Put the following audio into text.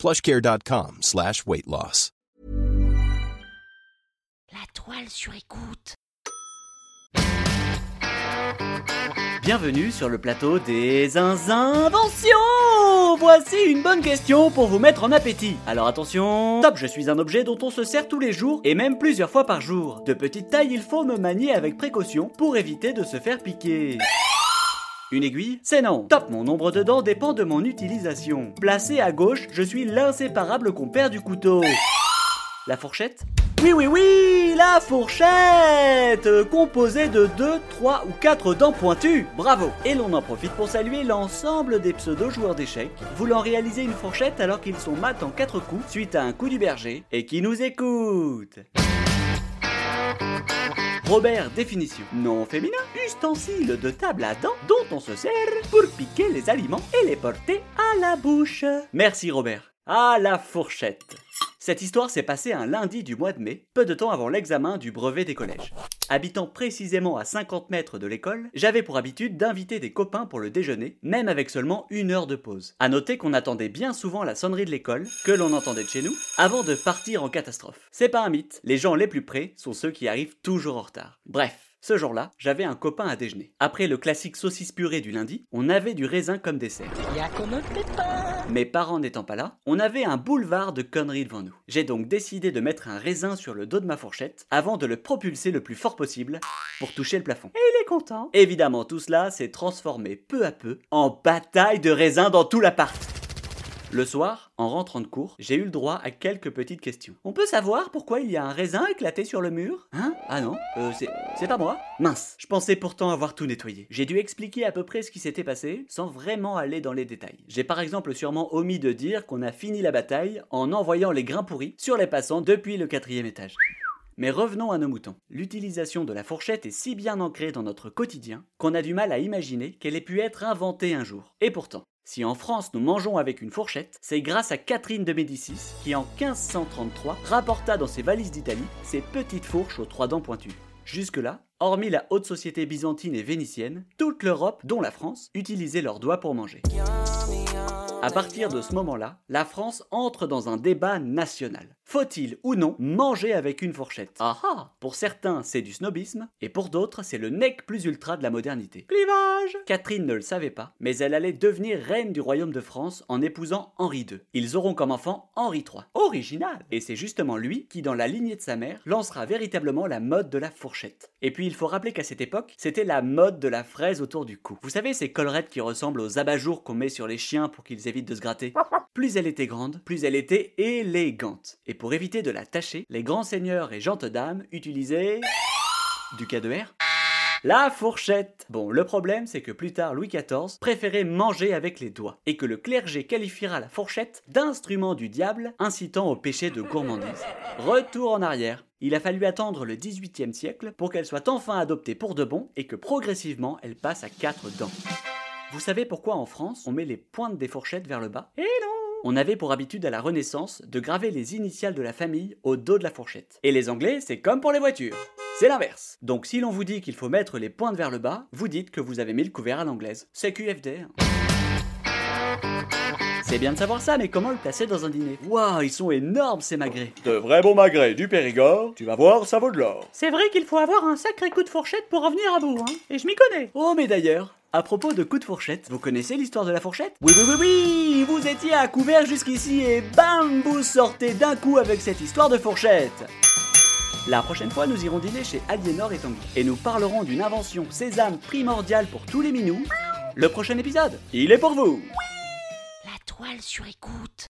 plushcare.com slash weight loss. La toile sur écoute. Bienvenue sur le plateau des inventions Voici une bonne question pour vous mettre en appétit. Alors attention, top, je suis un objet dont on se sert tous les jours et même plusieurs fois par jour. De petite taille, il faut me manier avec précaution pour éviter de se faire piquer. Une aiguille C'est non. Top, mon nombre de dents dépend de mon utilisation. Placé à gauche, je suis l'inséparable compère du couteau. La fourchette? Oui, oui, oui, la fourchette Composée de 2, 3 ou 4 dents pointues Bravo Et l'on en profite pour saluer l'ensemble des pseudo-joueurs d'échecs voulant réaliser une fourchette alors qu'ils sont mat en 4 coups suite à un coup du berger et qui nous écoutent Robert, définition. Nom féminin, ustensile de table à dents dont on se sert pour piquer les aliments et les porter à la bouche. Merci Robert. À la fourchette. Cette histoire s'est passée un lundi du mois de mai, peu de temps avant l'examen du brevet des collèges. Habitant précisément à 50 mètres de l'école, j'avais pour habitude d'inviter des copains pour le déjeuner, même avec seulement une heure de pause. À noter qu'on attendait bien souvent la sonnerie de l'école, que l'on entendait de chez nous, avant de partir en catastrophe. C'est pas un mythe, les gens les plus près sont ceux qui arrivent toujours en retard. Bref, ce jour-là, j'avais un copain à déjeuner. Après le classique saucisse purée du lundi, on avait du raisin comme dessert. Mes parents n'étant pas là, on avait un boulevard de conneries devant nous. J'ai donc décidé de mettre un raisin sur le dos de ma fourchette avant de le propulser le plus fort possible pour toucher le plafond. Et il est content. Évidemment, tout cela s'est transformé peu à peu en bataille de raisins dans tout l'appart. Le soir, en rentrant de cours, j'ai eu le droit à quelques petites questions. On peut savoir pourquoi il y a un raisin éclaté sur le mur? Hein? Ah non, euh, c'est, c'est pas moi? Mince, je pensais pourtant avoir tout nettoyé. J'ai dû expliquer à peu près ce qui s'était passé, sans vraiment aller dans les détails. J'ai par exemple sûrement omis de dire qu'on a fini la bataille en envoyant les grains pourris sur les passants depuis le quatrième étage. Mais revenons à nos moutons. L'utilisation de la fourchette est si bien ancrée dans notre quotidien qu'on a du mal à imaginer qu'elle ait pu être inventée un jour. Et pourtant, si en France nous mangeons avec une fourchette, c'est grâce à Catherine de Médicis qui en 1533 rapporta dans ses valises d'Italie ses petites fourches aux trois dents pointues. Jusque-là, hormis la haute société byzantine et vénitienne, toute l'Europe, dont la France, utilisait leurs doigts pour manger. À partir de ce moment-là, la France entre dans un débat national. Faut-il ou non manger avec une fourchette? Ah ah Pour certains, c'est du snobisme, et pour d'autres, c'est le nec plus ultra de la modernité. Clivage Catherine ne le savait pas, mais elle allait devenir reine du royaume de France en épousant Henri II. Ils auront comme enfant Henri III. Original Et c'est justement lui qui, dans la lignée de sa mère, lancera véritablement la mode de la fourchette. Et puis il faut rappeler qu'à cette époque, c'était la mode de la fraise autour du cou. Vous savez ces collerettes qui ressemblent aux abat-jours qu'on met sur les chiens pour qu'ils évitent de se gratter? Plus elle était grande, plus elle était élégante. Et pour éviter de la tâcher, les grands seigneurs et gentes dames utilisaient du cas de R la fourchette Bon, le problème, c'est que plus tard, Louis XIV préférait manger avec les doigts, et que le clergé qualifiera la fourchette d'instrument du diable incitant au péché de gourmandise. Retour en arrière. Il a fallu attendre le XVIIIe siècle pour qu'elle soit enfin adoptée pour de bon et que progressivement elle passe à quatre dents. Vous savez pourquoi en France on met les pointes des fourchettes vers le bas? Eh non on avait pour habitude à la Renaissance de graver les initiales de la famille au dos de la fourchette. Et les Anglais, c'est comme pour les voitures. C'est l'inverse. Donc si l'on vous dit qu'il faut mettre les pointes vers le bas, vous dites que vous avez mis le couvert à l'anglaise. C'est QFD. C'est bien de savoir ça, mais comment le placer dans un dîner? Waouh, ils sont énormes ces magrets De vrais bons magrets du Périgord, tu vas voir, ça vaut de l'or. C'est vrai qu'il faut avoir un sacré coup de fourchette pour en venir à bout, hein. Et je m'y connais. Oh, mais d'ailleurs, à propos de coups de fourchette, vous connaissez l'histoire de la fourchette? Oui, oui, oui, oui Vous étiez à couvert jusqu'ici et bam Vous sortez d'un coup avec cette histoire de fourchette la prochaine fois, nous irons dîner chez Aliénor et Tanguy. Et nous parlerons d'une invention sésame primordiale pour tous les minous. Le prochain épisode, il est pour vous La toile sur écoute.